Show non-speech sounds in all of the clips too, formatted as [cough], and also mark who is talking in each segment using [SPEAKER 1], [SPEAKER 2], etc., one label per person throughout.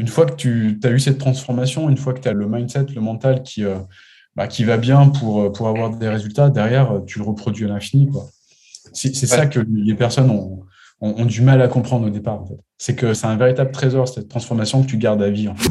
[SPEAKER 1] une fois que tu as eu cette transformation, une fois que tu as le mindset, le mental qui, bah, qui va bien pour, pour avoir des résultats, derrière, tu le reproduis à l'infini. C'est ça que les personnes ont, ont, du mal à comprendre au départ. En fait. C'est que c'est un véritable trésor, cette transformation que tu gardes à vie. En fait.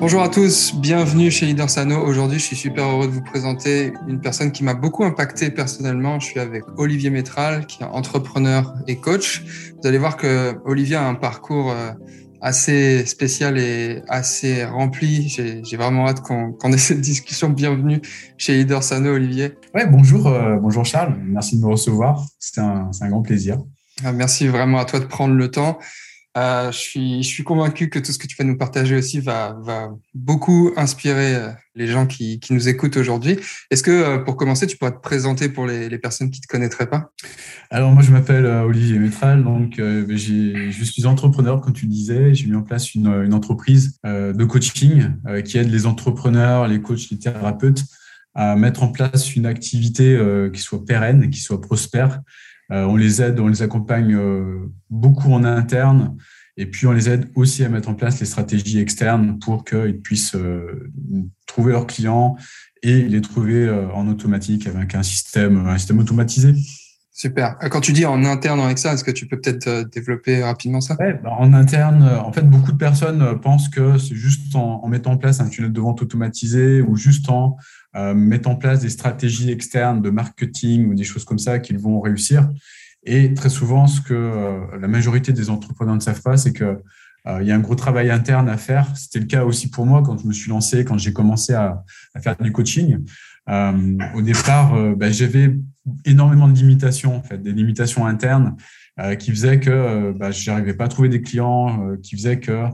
[SPEAKER 2] Bonjour à tous, bienvenue chez Leader Sano. Aujourd'hui, je suis super heureux de vous présenter une personne qui m'a beaucoup impacté personnellement. Je suis avec Olivier Métral, qui est entrepreneur et coach. Vous allez voir que Olivier a un parcours euh, assez spécial et assez rempli. J'ai vraiment hâte qu'on ait cette discussion. Bienvenue chez Leader Sano, Olivier.
[SPEAKER 1] Ouais, bonjour, euh, bonjour Charles. Merci de me recevoir. C'est un, un grand plaisir.
[SPEAKER 2] Ah, merci vraiment à toi de prendre le temps. Euh, je, suis, je convaincu que tout ce que tu vas nous partager aussi va, beaucoup inspirer euh, les gens qui, nous écoutent aujourd'hui. Est-ce que, euh, pour commencer, tu pourrais te présenter pour les, personnes qui ne te connaîtraient pas?
[SPEAKER 1] Alors, moi, je m'appelle Olivier Métral. Donc, je suis entrepreneur, comme tu disais. J'ai mis en place une, entreprise de coaching qui aide les entrepreneurs, les coachs, les thérapeutes à mettre en place une activité qui soit pérenne, qui soit prospère on les aide, on les accompagne euh, beaucoup en interne. Et puis, on les aide aussi à mettre en place les stratégies externes pour qu'ils puissent euh, trouver leurs clients et les trouver en automatique avec un système, un système automatisé.
[SPEAKER 2] Super. Quand tu dis en interne avec ça, est-ce que tu peux peut-être développer rapidement ça?
[SPEAKER 1] Ouais, bah, En interne, en fait, beaucoup de personnes pensent que c'est juste en, mettant en place un tunnel de vente automatisé ou juste en euh, mettre en place des stratégies externes de marketing ou des choses comme ça qu'ils vont réussir. Et très souvent, ce que euh, la majorité des entrepreneurs ne savent pas, c'est que euh, il y a un gros travail interne à faire. C'était le cas aussi pour moi quand je me suis lancé, quand j'ai commencé à, faire du coaching. Euh, au départ, bah, j'avais énormément de limitations, en fait, des limitations internes qui faisaient que bah, je n'arrivais pas à trouver des clients, qui faisaient que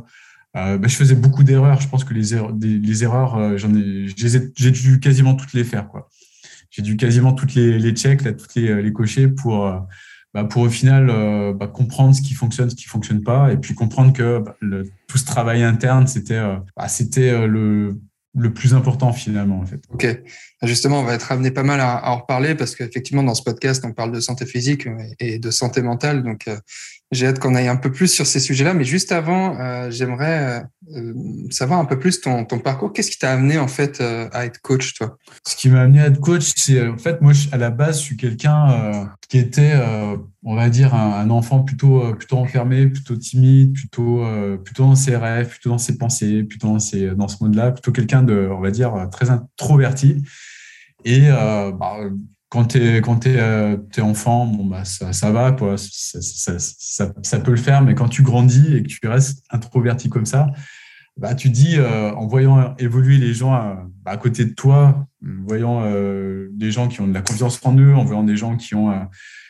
[SPEAKER 1] euh, bah, je faisais beaucoup d'erreurs. Je pense que les erreurs, les erreurs euh, j'en ai, j'ai dû quasiment toutes les faire. Quoi. J'ai dû quasiment toutes les, les checks, là, les, les cocher pour, euh, bah, pour au final bah, comprendre ce qui fonctionne, ce qui fonctionne pas, et puis comprendre que tout ce travail interne, c'était, c'était le, le plus important finalement en fait.
[SPEAKER 2] Ok, justement, on va être amené pas mal à, en reparler parce qu'effectivement dans ce podcast on parle de santé physique et de santé mentale, donc j'ai hâte qu'on aille un peu plus sur ces sujets-là. Mais juste avant, euh, j'aimerais euh, savoir un peu plus ton, ton parcours. Qu'est-ce qui t'a amené en fait euh, à être coach, toi?
[SPEAKER 1] Ce qui m'a amené à être coach, c'est en fait moi à la base, je suis quelqu'un qui était, on va dire, un, enfant plutôt plutôt enfermé, plutôt timide, plutôt plutôt dans ses rêves, plutôt dans ses pensées, plutôt dans dans ce monde-là, plutôt quelqu'un de, on va dire, très introverti. Et bah, quand tu es, quand es, euh, enfant, bon, bah, ça, ça va, quoi. Ça, ça, peut le faire, mais quand tu grandis et que tu restes introverti comme ça, bah, tu dis, euh, en voyant évoluer les gens à, bah, à côté de toi, en voyant euh, des gens qui ont de la confiance en eux, en voyant des gens qui ont,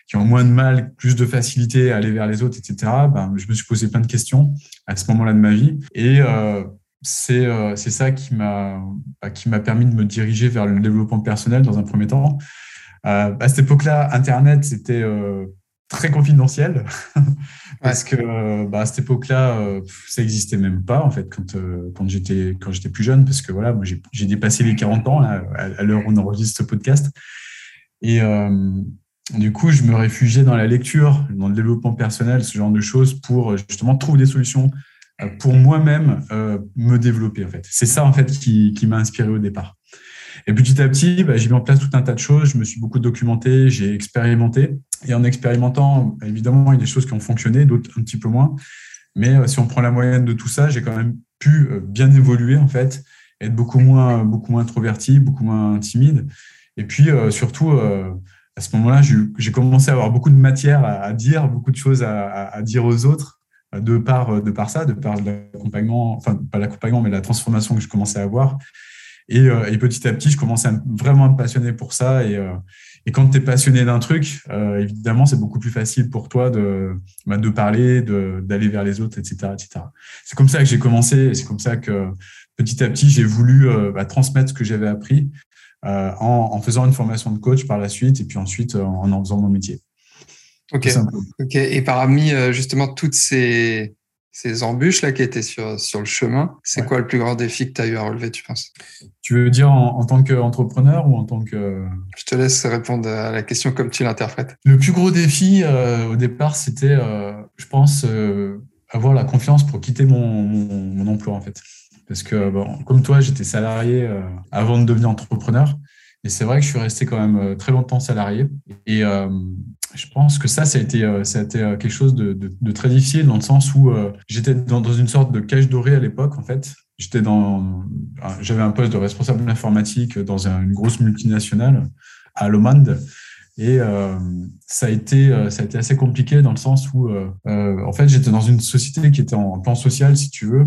[SPEAKER 1] qui ont moins de mal, plus de facilité à aller vers les autres, etc., bah, je me suis posé plein de questions à ce moment-là de ma vie. Et c'est ça bah, qui m'a permis de me diriger vers le développement personnel dans un premier temps. Euh, à cette époque-là, Internet, c'était euh, très confidentiel [laughs] parce que euh, bah, à cette époque-là, ça n'existait même pas en fait quand, quand j'étais quand j'étais plus jeune parce que voilà, moi j'ai dépassé les 40 ans à, l'heure où on enregistre ce podcast et du coup, je me réfugiais dans la lecture, dans le développement personnel, ce genre de choses pour justement trouver des solutions pour moi-même me développer en fait. C'est ça en fait qui, qui m'a inspiré au départ. Et petit à petit, bah, j'ai mis en place tout un tas de choses. Je me suis beaucoup documenté, j'ai expérimenté. Et en expérimentant, évidemment, il y a des choses qui ont fonctionné, d'autres un petit peu moins. Mais euh, si on prend la moyenne de tout ça, j'ai quand même pu euh, bien évoluer, en fait, être beaucoup moins, beaucoup moins introverti, beaucoup moins timide. Et puis, euh, surtout, à ce moment-là, j'ai commencé à avoir beaucoup de matière à, dire, beaucoup de choses à, dire aux autres, de par, de par ça, de par l'accompagnement, enfin, pas l'accompagnement, mais la transformation que je commençais à avoir. Et, euh, et, petit à petit, je commençais à vraiment me passionner pour ça. Et, euh, Et quand tu es passionné d'un truc, euh, évidemment, c'est beaucoup plus facile pour toi de, bah, de parler, d'aller vers les autres, etc. etc. C'est comme ça que j'ai commencé, c'est comme ça que petit à petit, j'ai voulu bah, transmettre ce que j'avais appris en, en, faisant une formation de coach par la suite et puis ensuite en en faisant mon métier.
[SPEAKER 2] Ok. ok. Et parmi justement toutes ces, ces embûches là qui étaient sur, sur le chemin, c'est quoi le plus grand défi que tu as eu à relever, tu penses?
[SPEAKER 1] Tu veux dire en, tant qu'entrepreneur ou en tant que...
[SPEAKER 2] Je te laisse répondre à la question comme tu l'interprètes.
[SPEAKER 1] Le plus gros défi euh, au départ, c'était, euh, je pense, euh, avoir la confiance pour quitter mon, mon, emploi en fait. Parce que, bon, comme toi, j'étais salarié avant de devenir entrepreneur. Et c'est vrai que je suis resté quand même très longtemps salarié. Et je pense que ça, ça a été, euh, euh, quelque chose de, très difficile dans le sens où euh, j'étais dans, une sorte de cage dorée à l'époque, en fait. J'étais dans, j'avais un poste de responsable informatique dans une grosse multinationale à Lomand. Et euh, ça, a été, ça a été assez compliqué dans le sens où, euh, en fait, j'étais dans une société qui était en plan social, si tu veux,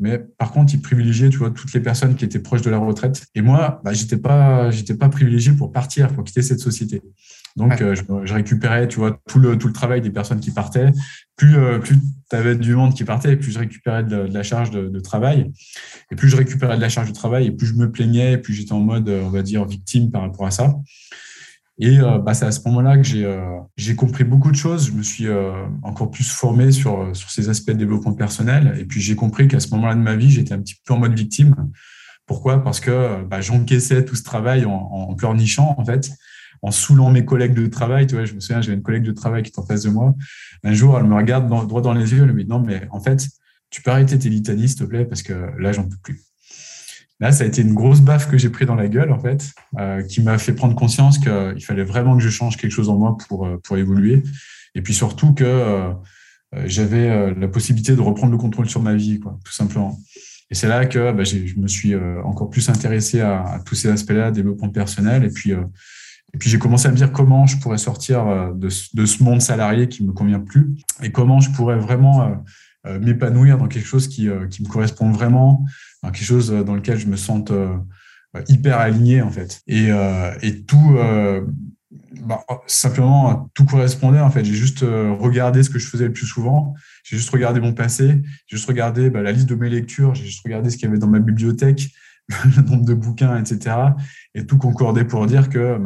[SPEAKER 1] mais par contre, ils privilégiaient, tu vois, toutes les personnes qui étaient proches de la retraite. Et moi, bah, j'étais pas, j'étais pas privilégié pour partir, pour quitter cette société. Donc, euh, je, récupérais, tu vois, tout le, tout le travail des personnes qui partaient. Plus, euh, plus tu avais du monde qui partait, plus je récupérais de, la charge de, travail. Et plus je récupérais de la charge de travail, et plus je me plaignais, et plus j'étais en mode, on va dire, victime par rapport à ça. Et euh, bah, c'est à ce moment-là que j'ai j'ai compris beaucoup de choses. Je me suis encore plus formé sur, sur ces aspects de développement personnel. Et puis j'ai compris qu'à ce moment-là de ma vie, j'étais un petit peu en mode victime. Pourquoi? Parce que bah, j'encaissais tout ce travail en, en pleurnichant, en fait en saoulant mes collègues de travail. Tu vois, je me souviens, j'avais une collègue de travail qui était en face de moi. Un jour, elle me regarde droit dans les yeux, elle me dit non, mais en fait, tu peux arrêter tes litanies, s'il te plaît, parce que là, j'en peux plus. Là, ça a été une grosse baffe que j'ai pris dans la gueule, en fait, euh, qui m'a fait prendre conscience qu'il fallait vraiment que je change quelque chose en moi pour, euh, pour évoluer. Et puis surtout que euh, j'avais la possibilité de reprendre le contrôle sur ma vie, quoi, tout simplement. Et c'est là que bah, je me suis encore plus intéressé à, tous ces aspects-là, développement personnel. Et puis, puis j'ai commencé à me dire comment je pourrais sortir de, de, ce monde salarié qui me convient plus et comment je pourrais vraiment m'épanouir dans quelque chose qui, qui me correspond vraiment, quelque chose dans lequel je me sente hyper aligné en fait. Et, et tout, bah, simplement tout correspondait en fait. J'ai juste regardé ce que je faisais le plus souvent. J'ai juste regardé mon passé. J'ai juste regardé bah, la liste de mes lectures. J'ai juste regardé ce qu'il y avait dans ma bibliothèque. [laughs] le nombre de bouquins, etc. Et tout concordait pour dire que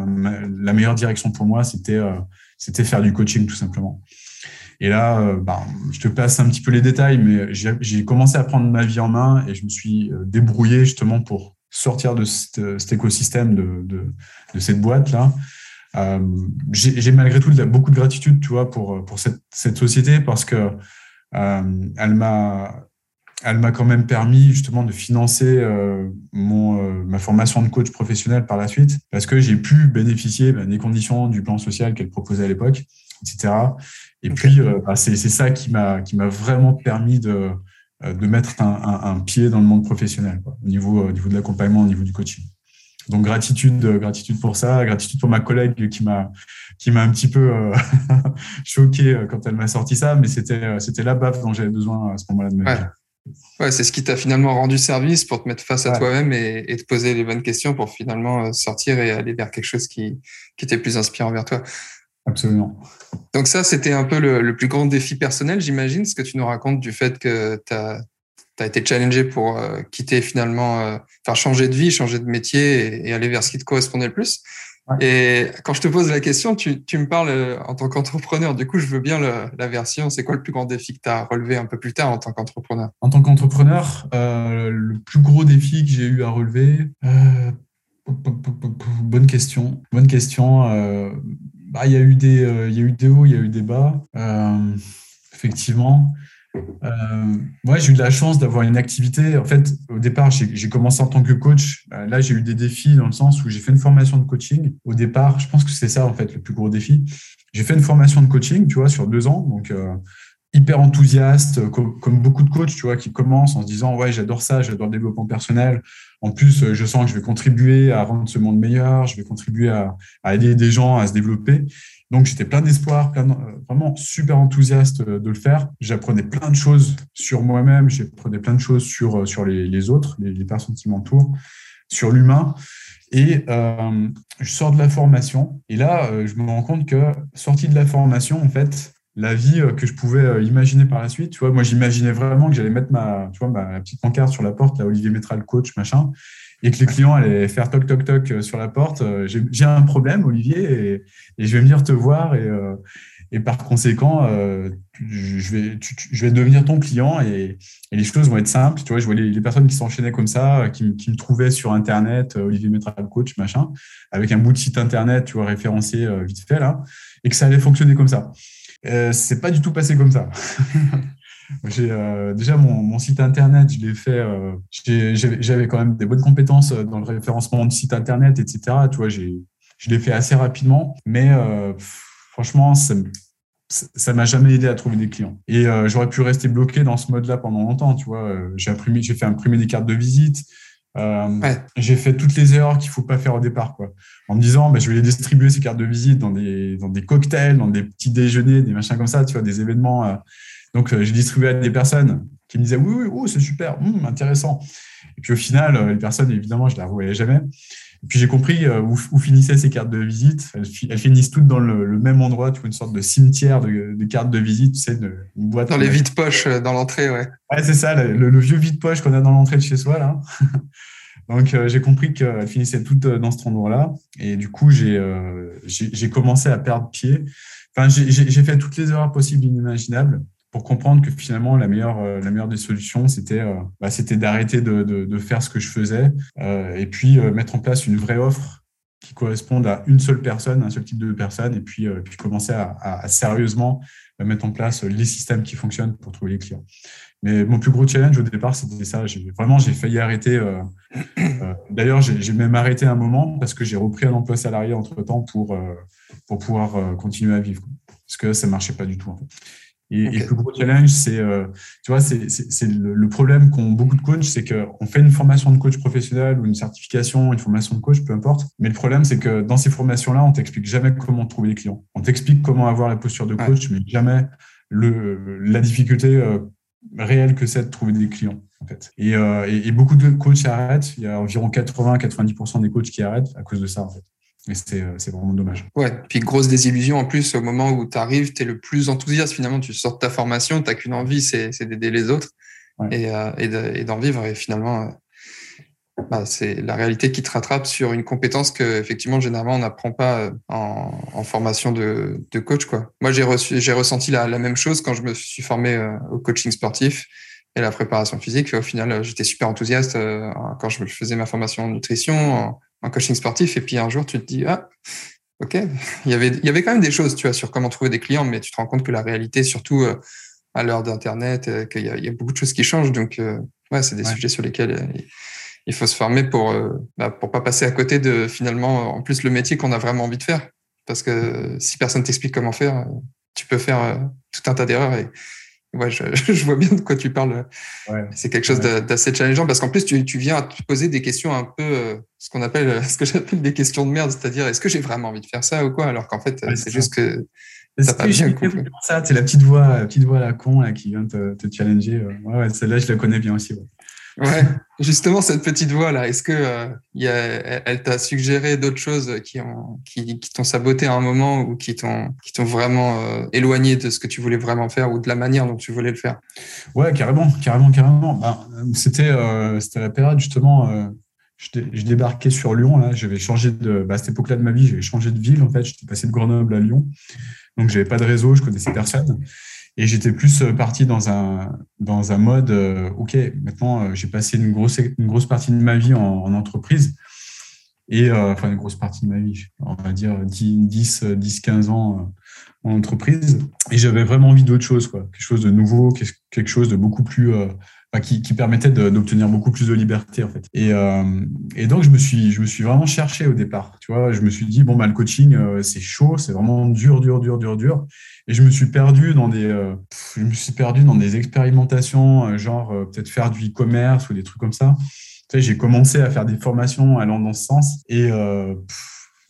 [SPEAKER 1] la meilleure direction pour moi, c'était euh, c'était faire du coaching, tout simplement. Et là, euh, ben, je te passe un petit peu les détails, mais j'ai commencé à prendre ma vie en main et je me suis euh, débrouillé justement pour sortir de cet, écosystème de, cette boîte-là. Euh, j'ai malgré tout beaucoup de gratitude, tu vois, pour, cette, société parce que euh, elle m'a m'a quand même permis justement de financer euh, mon, euh, ma formation de coach professionnel par la suite, parce que j'ai pu bénéficier ben, des conditions du plan social qu'elle proposait à l'époque, etc. Et puis, euh, bah, c'est ça qui m'a vraiment permis de, de mettre un, un, pied dans le monde professionnel, quoi, au niveau, au niveau de l'accompagnement, au niveau du coaching. Donc gratitude, gratitude pour ça, gratitude pour ma collègue qui m'a qui m'a un petit peu [laughs] choqué quand elle m'a sorti ça, mais c'était c'était la baffe dont j'avais besoin à ce moment-là de ma vie.
[SPEAKER 2] Ouais, c'est ce qui t'a finalement rendu service pour te mettre face à toi-même et, te poser les bonnes questions pour finalement euh, sortir et aller vers quelque chose qui, qui était plus inspirant vers toi.
[SPEAKER 1] Absolument.
[SPEAKER 2] Donc ça, c'était un peu le, plus grand défi personnel, j'imagine, ce que tu nous racontes du fait que tu as, as, été challengé pour euh, quitter finalement, euh, faire changer de vie, changer de métier et aller vers ce qui te correspondait le plus. Et quand je te pose la question, tu, tu me parles euh, en tant qu'entrepreneur. Du coup, je veux bien la version. C'est quoi le plus grand défi que tu as relevé un peu plus tard en tant qu'entrepreneur?
[SPEAKER 1] En tant qu'entrepreneur, euh, le plus gros défi que j'ai eu à relever, bonne question. Bonne question. Euh, bah, il y a eu des, euh, y a eu des hauts, il y a eu des bas. effectivement. Euh, moi, j'ai eu de la chance d'avoir une activité. En fait, au départ, j'ai commencé en tant que coach. Euh, là, j'ai eu des défis dans le sens où j'ai fait une formation de coaching. Au départ, je pense que c'est ça, en fait, le plus gros défi. J'ai fait une formation de coaching, tu vois, sur deux ans. Donc, euh, hyper enthousiaste, comme, beaucoup de coachs, tu vois, qui commencent en se disant, ouais, j'adore ça, j'adore le développement personnel. En plus, je sens que je vais contribuer à rendre ce monde meilleur, je vais contribuer à, aider des gens à se développer. Donc, j'étais plein d'espoir, euh, vraiment super enthousiaste euh, de le faire. J'apprenais plein de choses sur moi-même, j'apprenais plein de choses sur, euh, sur les, autres, les, personnes qui m'entourent, sur l'humain. Et euh, je sors de la formation. Et là, euh, je me rends compte que, sorti de la formation, en fait, la vie euh, que je pouvais imaginer par la suite, tu vois, moi, j'imaginais vraiment que j'allais mettre ma, tu vois, ma petite pancarte sur la porte, là, Olivier mettra le coach, machin, et que les clients allaient faire toc, toc, toc sur la porte. J'ai un problème, Olivier, et, et, je vais venir te voir. Et, et par conséquent, euh, je, vais, je vais devenir ton client et, les choses vont être simples. Tu vois, je vois les, personnes qui s'enchaînaient comme ça, qui, me trouvaient sur Internet, euh, Olivier Mettra le coach, machin, avec un bout de site Internet, tu vois, référencé euh, vite fait là, et que ça allait fonctionner comme ça. Euh, c'est pas du tout passé comme ça. [laughs] J'ai déjà mon, site internet, je l'ai fait. J'avais quand même des bonnes compétences dans le référencement de site internet, etc. Tu vois, je l'ai fait assez rapidement, mais franchement, ça ça m'a jamais aidé à trouver des clients. Et euh, j'aurais pu rester bloqué dans ce mode-là pendant longtemps, tu vois. Euh, j'ai fait imprimer des cartes de visite. Euh, j'ai fait toutes les erreurs qu'il faut pas faire au départ, quoi. En me disant, bah, je vais les distribuer ces cartes de visite dans des dans des cocktails, dans des petits déjeuners, des machins comme ça, tu vois, des événements. Donc j'ai distribué à des personnes qui me disaient, oui, oui, oh, c'est super, hum, intéressant. Et puis au final, les personnes, évidemment, je les revoyais jamais. Et puis j'ai compris euh, où, finissaient ces cartes de visite. Elles, finissent toutes dans le, même endroit, tu vois, une sorte de cimetière de, cartes de visite, tu sais, une boîte.
[SPEAKER 2] Dans les vides poches euh, dans l'entrée, ouais.
[SPEAKER 1] Ouais, c'est ça, le, vieux vide poche qu'on a dans l'entrée de chez soi, là. [laughs] Donc euh, j'ai compris qu'elles finissaient toutes dans cet endroit-là. Et du coup, j'ai j'ai commencé à perdre pied. Enfin, j'ai fait toutes les erreurs possibles et inimaginables pour comprendre que finalement la meilleure euh, la meilleure des solutions c'était euh, bah, c'était d'arrêter de, faire ce que je faisais euh, et puis mettre en place une vraie offre qui corresponde à une seule personne un seul type de personne et puis puis commencer à, sérieusement mettre en place les systèmes qui fonctionnent pour trouver les clients. Mais mon plus gros challenge au départ c'était ça. Vraiment j'ai failli arrêter d'ailleurs j'ai même arrêté un moment parce que j'ai repris un emploi salarié entre temps pour pour pouvoir continuer à vivre parce que ça marchait pas du tout. Et, le plus gros challenge, c'est, euh, tu vois, c'est, le, problème qu'ont beaucoup de coachs, c'est qu'on fait une formation de coach professionnel ou une certification, une formation de coach, peu importe. Mais le problème, c'est que dans ces formations-là, on t'explique jamais comment trouver des clients. On t'explique comment avoir la posture de coach, mais jamais le, la difficulté euh, réelle que c'est de trouver des clients. En fait. Euh, et, et, beaucoup de coachs arrêtent. Il y a environ 80-90% des coachs qui arrêtent à cause de ça. En fait. Et euh, c'est vraiment dommage.
[SPEAKER 2] Ouais, puis grosse désillusion en plus, au moment où tu arrives, tu es le plus enthousiaste finalement, tu sors de ta formation, tu qu'une envie, c'est d'aider les autres et, euh, et d'en vivre. Et finalement, euh, bah, c'est la réalité qui te rattrape sur une compétence que effectivement généralement on n'apprend pas en, en, formation de, de, coach. Quoi. Moi, j'ai ressenti la, la, même chose quand je me suis formé au coaching sportif et la préparation physique. Au final, j'étais super enthousiaste quand je faisais ma formation en nutrition, en coaching sportif, et puis un jour, tu te dis, ah, ok, il y avait, il y avait quand même des choses, tu vois, sur comment trouver des clients, mais tu te rends compte que la réalité, surtout euh, à l'heure d'Internet, euh, qu'il y, y, a beaucoup de choses qui changent. Donc, euh, ouais, c'est des sujets sur lesquels il faut se former pour bah, pour pas passer à côté de finalement, en plus, le métier qu'on a vraiment envie de faire. Parce que si personne t'explique comment faire, tu peux faire tout un tas d'erreurs et, Ouais, je, [laughs] je, vois bien de quoi tu parles. Ouais, c'est quelque chose d'assez challengeant parce qu'en plus, tu, tu, viens à te poser des questions un peu, euh, ce qu'on appelle, ce que j'appelle des questions de merde, c'est-à-dire est-ce que j'ai vraiment envie de faire ça ou quoi? Alors qu'en fait, c'est juste que
[SPEAKER 1] ça pas bien ça, c'est la petite voix, la petite voix à la con là, qui vient te, te challenger. Euh. Ouais, ouais celle-là, je la connais bien aussi. Ouais.
[SPEAKER 2] Justement cette petite voix là, est-ce que euh, y a, elle, t'a suggéré d'autres choses qui ont qui, qui t'ont saboté à un moment ou qui t'ont qui t'ont vraiment euh, éloigné de ce que tu voulais vraiment faire ou de la manière dont tu voulais le faire?
[SPEAKER 1] Ouais, carrément, carrément, carrément. Ben, c'était euh, c'était la période justement. Je, je, débarquais sur Lyon là, j'avais changé de bah, à cette époque-là de ma vie, j'avais changé de ville en fait. J'étais passé de Grenoble à Lyon, donc j'avais pas de réseau, je connaissais personne. Et j'étais plus euh, parti dans un, dans un mode, euh, OK, maintenant, euh, j'ai passé une grosse, une grosse partie de ma vie en, entreprise. Et enfin, une grosse partie de ma vie, on va dire 10, 10, 15 ans en entreprise. Et j'avais vraiment envie d'autre chose, quoi. Quelque chose de nouveau, quelque chose de beaucoup plus qui, permettait d'obtenir beaucoup plus de liberté en fait. Et, euh, et, donc je me suis je me suis vraiment cherché au départ. Tu vois, je me suis dit bon bah le coaching euh, c'est chaud, c'est vraiment dur dur dur dur dur. Et je me suis perdu dans des euh, je me suis perdu dans des expérimentations genre peut-être faire du e-commerce ou des trucs comme ça. J'ai commencé à faire des formations allant dans ce sens et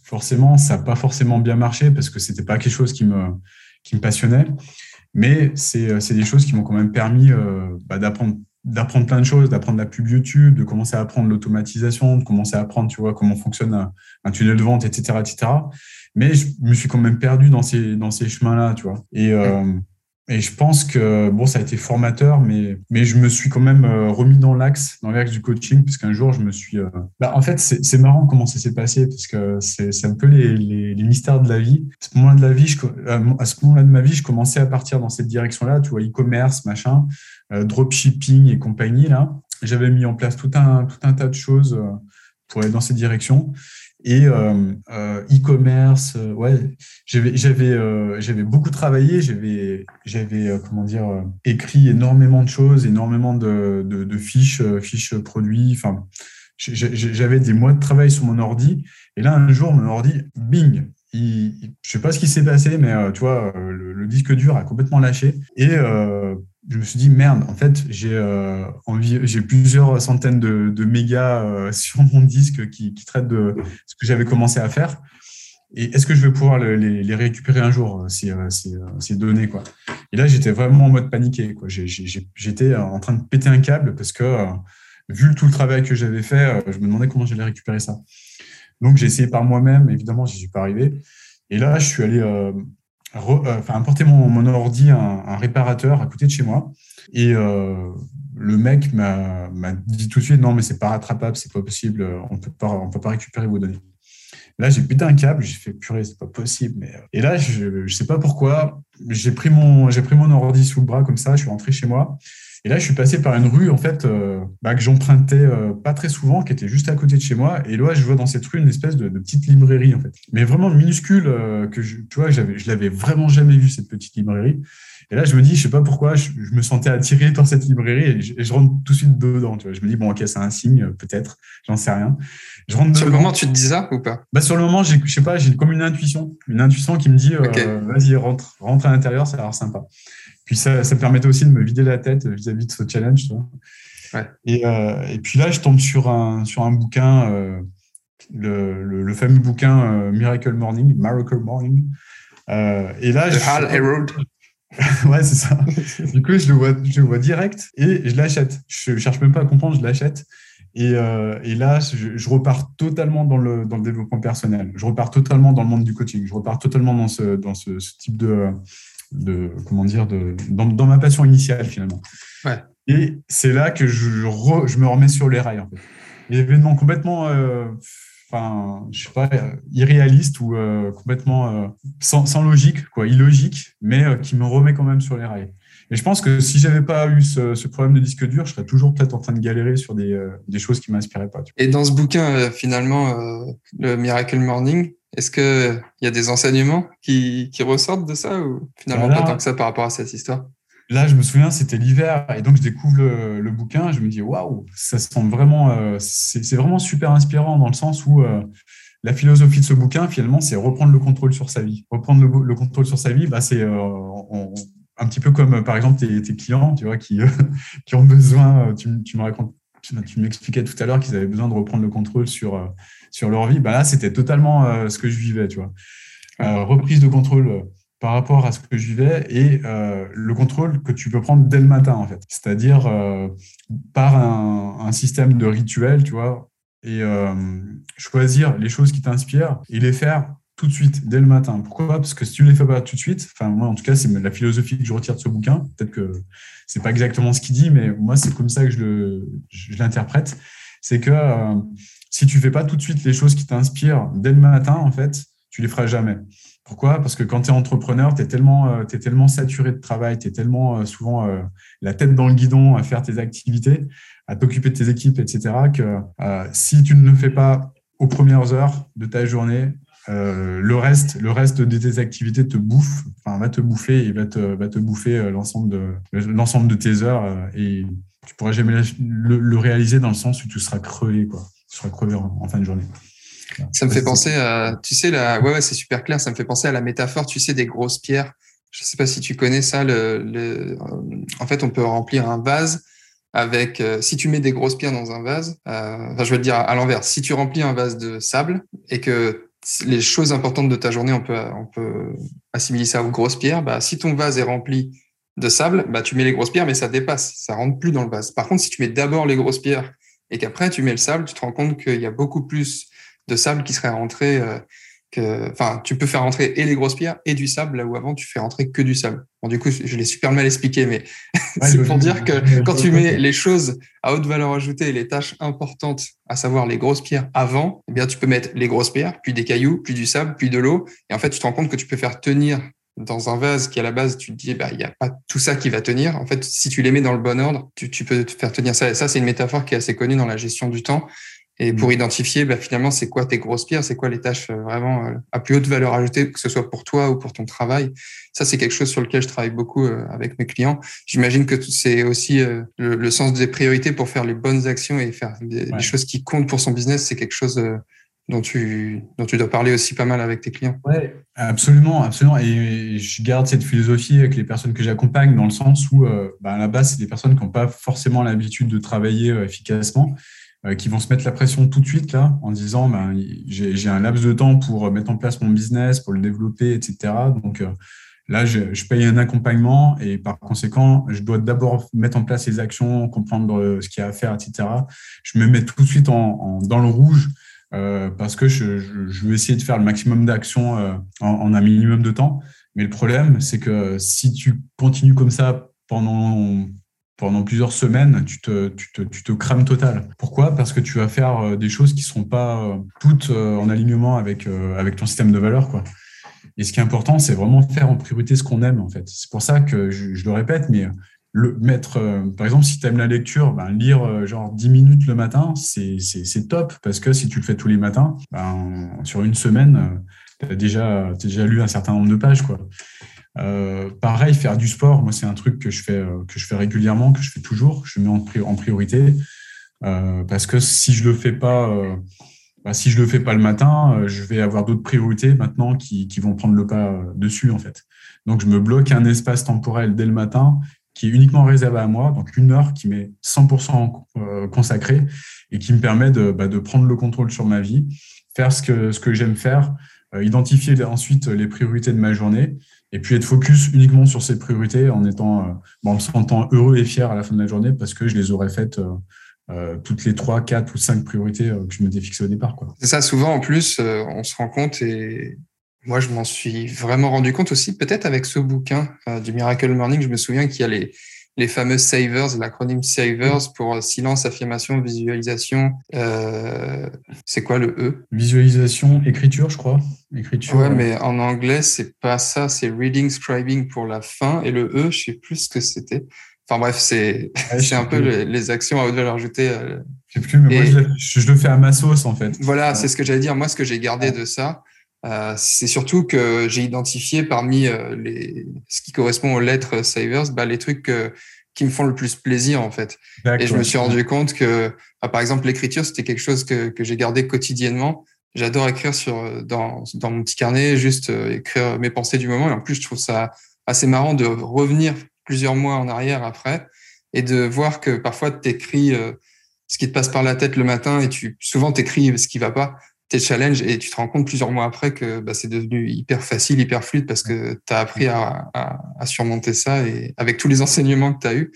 [SPEAKER 1] forcément ça n'a pas forcément bien marché parce que c'était pas quelque chose qui me qui me passionnait. Mais c'est des choses qui m'ont quand même permis bah, d'apprendre d'apprendre plein de choses, d'apprendre la pub YouTube, de commencer à apprendre l'automatisation, de commencer à apprendre, tu vois, comment fonctionne un, tunnel de vente, etc., etc. Mais je me suis quand même perdu dans ces, dans ces chemins-là, tu vois. Et, euh, et je pense que bon, ça a été formateur, mais, mais je me suis quand même euh, remis dans l'axe, dans l'axe du coaching, puisqu'un jour, je me suis. Euh, bah, en fait, c'est marrant comment ça s'est passé, parce que c'est un peu les, les, mystères de la vie. À ce moment-là de moment-là de ma vie, je commençais à partir dans cette direction-là, tu vois, e-commerce, machin, dropshipping et compagnie. Là, j'avais mis en place tout un, tout un tas de choses pour aller dans cette direction et euh, euh, e-commerce. Euh, ouais, j'avais j'avais beaucoup travaillé. J'avais j'avais comment dire écrit énormément de choses, énormément de, de, fiches fiches produits. Enfin, j'avais des mois de travail sur mon ordi. Et là, un jour, mon ordi, bing, il, je sais pas ce qui s'est passé, mais tu vois, le, disque dur a complètement lâché. Et euh, je me suis dit merde, en fait, j'ai euh, plusieurs centaines de, mégas euh, [laughs] sur mon disque qui, traitent de ce que j'avais commencé à faire. Et est-ce que je vais pouvoir les, récupérer un jour, euh, ces, données quoi? Et là, j'étais vraiment en mode paniqué. J'étais en train de péter un câble parce que, vu tout le travail que j'avais fait, je me demandais comment j'allais récupérer ça. Donc, j'ai essayé par moi-même. Évidemment, je n'y suis pas arrivé. Et là, je suis allé euh, enfin, apporter mon, ordi à un, réparateur à côté de chez moi. Et euh, le mec m'a dit tout de suite non, mais c'est pas rattrapable, c'est pas possible, on peut pas, on peut pas récupérer vos données. Là, j'ai pété un câble, j'ai fait purée, c'est pas possible. Mais... Et là, je, je sais pas pourquoi, j'ai pris j'ai pris mon ordi sous le bras comme ça, je suis rentré chez moi. Et là, je suis passé par une rue en fait euh, bah, que j'empruntais euh, pas très souvent, qui était juste à côté de chez moi. Et là, je vois dans cette rue une espèce de, de petite librairie en fait, mais vraiment minuscule euh, que je, tu vois, j'avais, je l'avais vraiment jamais vu cette petite librairie. Et là, je me dis, je sais pas pourquoi, je, me sentais attiré dans cette librairie et je, rentre tout de suite dedans. Tu vois. Je me dis, bon, ok, c'est un signe, peut-être, j'en sais rien.
[SPEAKER 2] Je rentre sur le moment, tu te dis ça ou pas?
[SPEAKER 1] Bah, Sur le moment, je sais pas, j'ai comme une intuition. Une intuition qui me dit, vas-y, rentre, rentre à l'intérieur, ça a l'air sympa. Puis ça, ça me permettait aussi de me vider la tête vis-à-vis de ce challenge. Ouais. Et, euh, et, puis là, je tombe sur un, sur un bouquin, euh, le, le, fameux bouquin euh, Miracle Morning, Miracle Morning. Et là,
[SPEAKER 2] The je, Hal Herald. [laughs]
[SPEAKER 1] ouais, c'est ça. du coup, je le vois, je le vois direct et je l'achète. Je cherche même pas à comprendre, je l'achète. Et, euh, et, là, je, je, repars totalement dans le, dans le développement personnel. Je repars totalement dans le monde du coaching. Je repars totalement dans ce, dans ce, ce type de, de comment dire, de, dans, ma passion initiale finalement. Et c'est là que je, je, me remets sur les rails. En fait. L'événement complètement, euh, enfin, je sais pas, irréaliste ou euh, complètement euh, sans, sans, logique, quoi, illogique, mais qui me remet quand même sur les rails. Et je pense que si j'avais pas eu ce, ce, problème de disque dur, je serais toujours peut-être en train de galérer sur des, des choses qui m'inspiraient pas.
[SPEAKER 2] Et dans ce bouquin, finalement, le Miracle Morning, est-ce qu'il y a des enseignements qui, qui, ressortent de ça ou finalement pas tant que ça par rapport à cette histoire?
[SPEAKER 1] Là, je me souviens, c'était l'hiver et donc je découvre le, bouquin et je me dis waouh, ça semble vraiment, euh, c'est vraiment super inspirant dans le sens où euh, la philosophie de ce bouquin, finalement, c'est reprendre le contrôle sur sa vie. Reprendre le, contrôle sur sa vie, bah, c'est euh, un petit peu comme par exemple tes, tes clients, tu vois, qui, [laughs] qui ont besoin, tu, tu me racontes tu m'expliquais tout à l'heure qu'ils avaient besoin de reprendre le contrôle sur, sur leur vie. Bah là, c'était totalement euh, ce que je vivais, tu vois. Euh, reprise de contrôle euh, par rapport à ce que je vivais et le contrôle que tu peux prendre dès le matin, en fait. C'est-à-dire par un, un, système de rituel, tu vois, et choisir les choses qui t'inspirent et les faire tout de suite, dès le matin. Pourquoi? Parce que si tu ne les fais pas tout de suite, enfin moi en tout cas c'est la philosophie que je retire de ce bouquin. Peut-être que c'est pas exactement ce qu'il dit, mais moi c'est comme ça que je l'interprète. C'est que euh, si tu fais pas tout de suite les choses qui t'inspirent dès le matin, en fait, tu les feras jamais. Pourquoi? Parce que quand tu es entrepreneur, tu es tellement, euh, tellement saturé de travail, tu es tellement euh, souvent la tête dans le guidon à faire tes activités, à t'occuper de tes équipes, etc., que si tu ne le fais pas aux premières heures de ta journée, euh, le reste, le reste de tes activités te bouffe, enfin va te bouffer et va te, va te bouffer euh, l'ensemble de de tes heures euh, et tu pourras jamais le, réaliser dans le sens où tu seras crevé quoi, tu seras crevé en, fin de journée.
[SPEAKER 2] Ça me fait penser à, tu sais la, ouais, ouais c'est super clair, ça me fait penser à la métaphore, tu sais des grosses pierres. Je sais pas si tu connais ça. Le, le en fait, on peut remplir un vase avec, si tu mets des grosses pierres dans un vase, enfin, je vais le dire à l'envers. Si tu remplis un vase de sable et que les choses importantes de ta journée, on peut, on peut assimiler ça aux grosses pierres. Bah, si ton vase est rempli de sable, bah, tu mets les grosses pierres, mais ça dépasse, ça rentre plus dans le vase. Par contre, si tu mets d'abord les grosses pierres et qu'après tu mets le sable, tu te rends compte qu'il y a beaucoup plus de sable qui serait rentré. Euh, que, enfin, tu peux faire rentrer et les grosses pierres et du sable là où avant tu fais rentrer que du sable. Bon, du coup, je l'ai super mal expliqué, mais [laughs] c'est pour dire que quand tu mets les choses à haute valeur ajoutée et les tâches importantes, à savoir les grosses pierres avant, eh bien, tu peux mettre les grosses pierres, puis des cailloux, puis du sable, puis de l'eau, et en fait, tu te rends compte que tu peux faire tenir dans un vase qui à la base tu te dis bah il y a pas tout ça qui va tenir. En fait si tu les mets dans le bon ordre tu, tu peux te faire tenir ça. Et ça c'est une métaphore qui est assez connue dans la gestion du temps. Et pour mm. identifier bah, finalement c'est quoi tes grosses pierres c'est quoi les tâches euh, vraiment euh, à plus haute valeur ajoutée que ce soit pour toi ou pour ton travail. Ça c'est quelque chose sur lequel je travaille beaucoup euh, avec mes clients. J'imagine que c'est aussi le, sens des priorités pour faire les bonnes actions et faire les, choses qui comptent pour son business. C'est quelque chose dont tu, dont tu dois parler aussi pas mal avec tes clients.
[SPEAKER 1] Oui, absolument, absolument. Et je garde cette philosophie avec les personnes que j'accompagne dans le sens où, euh, bah, à la base, c'est des personnes qui n'ont pas forcément l'habitude de travailler euh, efficacement, euh, qui vont se mettre la pression tout de suite là, en disant, ben, j'ai un laps de temps pour mettre en place mon business, pour le développer, etc. Donc là, je, je paye un accompagnement et par conséquent, je dois d'abord mettre en place les actions, comprendre ce qu'il y a à faire, etc. Je me mets tout de suite en, dans le rouge euh, parce que je, je, veux essayer de faire le maximum d'actions euh, en, un minimum de temps. Mais le problème, c'est que si tu continues comme ça pendant, pendant plusieurs semaines, tu te, tu, te, tu te crames total. Pourquoi? Parce que tu vas faire euh, des choses qui ne seront pas toutes en alignement avec, avec ton système de valeurs. Quoi. Et ce qui est important, c'est vraiment faire en priorité ce qu'on aime, en fait. C'est pour ça que je, je, le répète, mais le mettre, euh, par exemple, si tu aimes la lecture, ben, lire euh, genre 10 minutes le matin, c'est top parce que si tu le fais tous les matins, ben, sur une semaine, euh, tu as déjà, déjà lu un certain nombre de pages. Quoi. pareil, faire du sport, moi, c'est un truc que je, fais, que je fais régulièrement, que je fais toujours, je mets en, en priorité parce que si je le fais pas. Ben, si je le fais pas le matin, je vais avoir d'autres priorités maintenant qui, qui, vont prendre le pas dessus en fait. Donc je me bloque un espace temporel dès le matin qui est uniquement réservé à moi, donc une heure qui m'est 100% euh, consacrée et qui me permet de, bah, de, prendre le contrôle sur ma vie, faire ce que, ce que j'aime faire, euh, identifier ensuite les priorités de ma journée et puis être focus uniquement sur ces priorités en étant, euh, en me sentant heureux et fier à la fin de la journée parce que je les aurais faites toutes les trois, quatre ou cinq priorités que je m'étais fixé au départ.
[SPEAKER 2] C'est ça, souvent en plus, on se rend compte et moi, je m'en suis vraiment rendu compte aussi, peut-être avec ce bouquin euh, du Miracle Morning. Je me souviens qu'il y a les, les fameux savers, l'acronyme savers pour euh, silence, affirmation, visualisation. Euh, c'est quoi le E?
[SPEAKER 1] Visualisation, écriture, je crois. Écriture.
[SPEAKER 2] Ouais, mais en anglais, c'est pas ça. C'est reading, scribing pour la fin. Et le E, je sais plus ce que c'était. Enfin bref, c'est [laughs] c'est un peu les, actions à haute valeur ajoutée.
[SPEAKER 1] je sais plus, mais moi, je, le fais à ma sauce, en fait.
[SPEAKER 2] Voilà, c'est ce que j'allais dire. Moi, ce que j'ai gardé de ça, euh, c'est surtout que j'ai identifié parmi euh, les, ce qui correspond aux lettres savers, bah, les trucs qui me font le plus plaisir en fait. Et je me suis rendu compte que, bah, par exemple, l'écriture, c'était quelque chose que, que j'ai gardé quotidiennement. J'adore écrire sur dans, dans mon petit carnet, juste euh, écrire mes pensées du moment. Et en plus, je trouve ça assez marrant de revenir plusieurs mois en arrière après et de voir que parfois tu écris ce qui te passe par la tête le matin et tu souvent t'écris ce qui va pas tes challenges et tu te rends compte plusieurs mois après que bah, c'est devenu hyper facile, hyper fluide parce que tu as appris à, à, surmonter ça et avec tous les enseignements que tu as eus.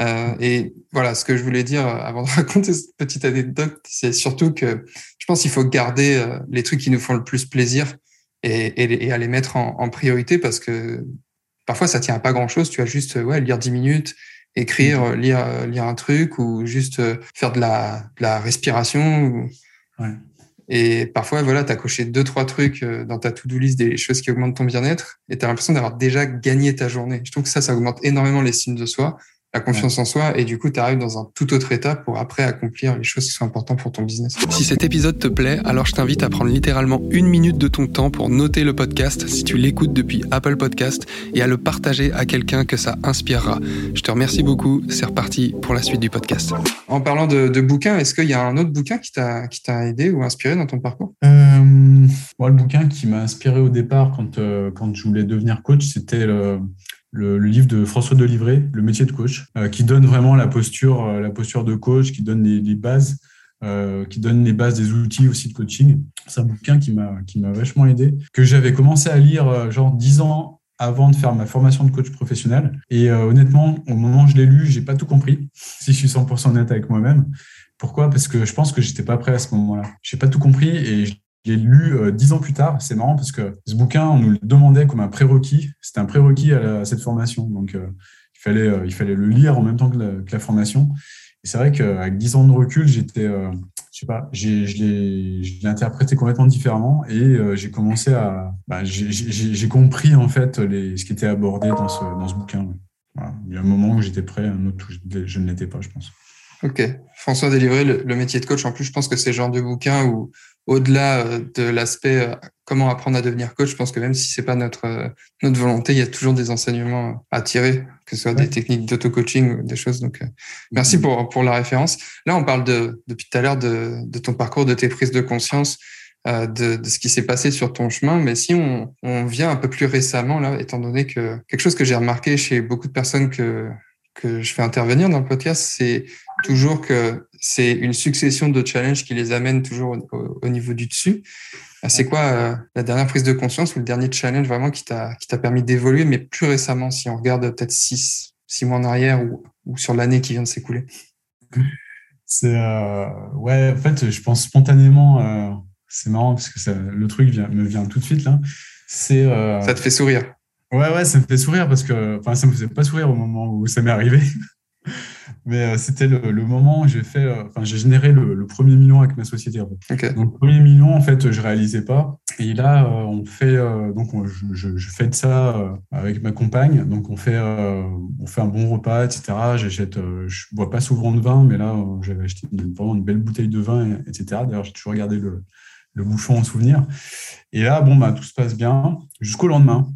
[SPEAKER 2] Euh, et voilà, ce que je voulais dire avant de [laughs] raconter cette petite anecdote, c'est surtout que je pense qu'il faut garder euh, les trucs qui nous font le plus plaisir et, et, et à les mettre en, en, priorité parce que parfois ça tient à pas grand chose. Tu vas juste ouais, lire 10 minutes, écrire, mm-hmm. lire, lire un truc ou juste faire de la, de la respiration. Ou... Ouais. Et parfois, voilà, tu as coché deux, trois trucs euh, dans ta to-do list des choses qui augmentent ton bien-être et tu as l'impression d'avoir déjà gagné ta journée. Je trouve que ça, ça augmente énormément les signes de soi la confiance en soi et du coup tu arrives dans un tout autre état pour après accomplir les choses qui sont importantes pour ton business.
[SPEAKER 3] Si cet épisode te plaît, alors je t'invite à prendre littéralement une minute de ton temps pour noter le podcast si tu l'écoutes depuis Apple Podcast et à le partager à quelqu'un que ça inspirera. Je te remercie beaucoup, c'est reparti pour la suite du podcast.
[SPEAKER 2] En parlant de, de bouquins, est-ce qu'il y a un autre bouquin qui t'a qui t'a aidé ou inspiré dans ton parcours?
[SPEAKER 1] Euh, Moi, le bouquin qui m'a inspiré au départ quand euh, quand je voulais devenir coach, c'était le le, livre de François Delivray, Le métier de coach, euh, qui donne vraiment la posture, euh, la posture de coach, qui donne les, bases, euh, qui donne les bases des outils aussi de coaching. C'est un bouquin qui m'a qui m'a vachement aidé, que j'avais commencé à lire genre dix ans avant de faire ma formation de coach professionnel. Et honnêtement, au moment où je l'ai lu, j'ai pas tout compris, [laughs] si je suis 100% honnête avec moi-même. Pourquoi? Parce que je pense que j'étais pas prêt à ce moment-là. J'ai pas tout compris et je l'ai lu dix ans plus tard. C'est marrant parce que ce bouquin, on nous le demandait comme un prérequis. C'était un prérequis à, cette formation. Donc, il, fallait, il fallait le lire en même temps que la, formation. Et c'est vrai qu'avec dix ans de recul, j'étais je sais pas, je l'ai interprété complètement différemment et euh, j'ai commencé à, bah, j'ai compris en fait les, ce qui était abordé dans ce, dans ce bouquin. Il y a un moment où j'étais prêt, un autre où je, ne l'étais pas, je pense.
[SPEAKER 2] Ok. François Délivré, le, le, métier de coach, en plus, je pense que c'est le genre de bouquin où au-delà euh, de l'aspect euh, comment apprendre à devenir coach, je pense que même si c'est pas notre euh, notre volonté, il y a toujours des enseignements à tirer, que ce soit des techniques d'auto-coaching ou des choses. Donc, merci mm-hmm. pour pour la référence. Là, on parle de depuis tout à l'heure de, de ton parcours, de tes prises de conscience, de, de ce qui s'est passé sur ton chemin. Mais si on, on vient un peu plus récemment là, étant donné que quelque chose que j'ai remarqué chez beaucoup de personnes que que je fais intervenir dans le podcast, c'est toujours que c'est une succession de challenges qui les amènent toujours au, niveau du dessus. Euh, c'est quoi euh, la dernière prise de conscience ou le dernier challenge vraiment qui t'a permis d'évoluer, mais plus récemment, si on regarde peut-être six, six mois en arrière ou, ou sur l'année qui vient de s'écouler?
[SPEAKER 1] C'est euh, ouais, en fait, je pense spontanément. c'est marrant parce que ça, le truc vient, me vient tout de suite là. C'est
[SPEAKER 2] ça te fait sourire.
[SPEAKER 1] Ouais, ouais, ça me fait sourire parce que, enfin, ça me faisait pas sourire au moment où ça m'est arrivé. Mais euh, c'était le, moment où j'ai fait, euh, enfin, j'ai généré le, premier million avec ma société. Donc, le premier million, en fait, je réalisais pas. Et là, euh, on fait, donc, je, je, fais de ça avec ma compagne. Donc, on fait, on fait un bon repas, etc. J'achète, je bois pas souvent de vin, mais là, j'avais acheté vraiment une belle bouteille de vin, etc. D'ailleurs, j'ai toujours gardé le, le bouchon en souvenir. Et là, bon, bah, tout se passe bien jusqu'au lendemain.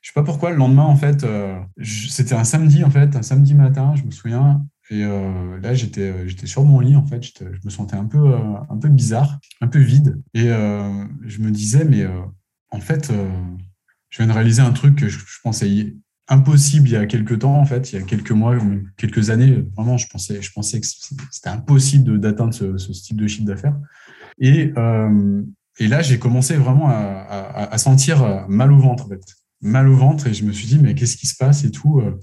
[SPEAKER 1] Je sais pas pourquoi, le lendemain, en fait, euh, c'était un samedi, en fait, un samedi matin, je me souviens. Et euh, là, j'étais, euh, j'étais sur mon lit, en fait, je me sentais un peu, un peu bizarre, un peu vide. Et je me disais, mais en fait, je viens de réaliser un truc que je, pensais impossible il y a quelques temps, en fait, il y a quelques mois, quelques années. Vraiment, je pensais, je pensais que c'était impossible d'atteindre ce, type de chiffre d'affaires. Et, et là, j'ai commencé vraiment à, à, sentir mal au ventre, en fait mal au ventre et je me suis dit, mais qu'est-ce qui se passe et tout. Euh.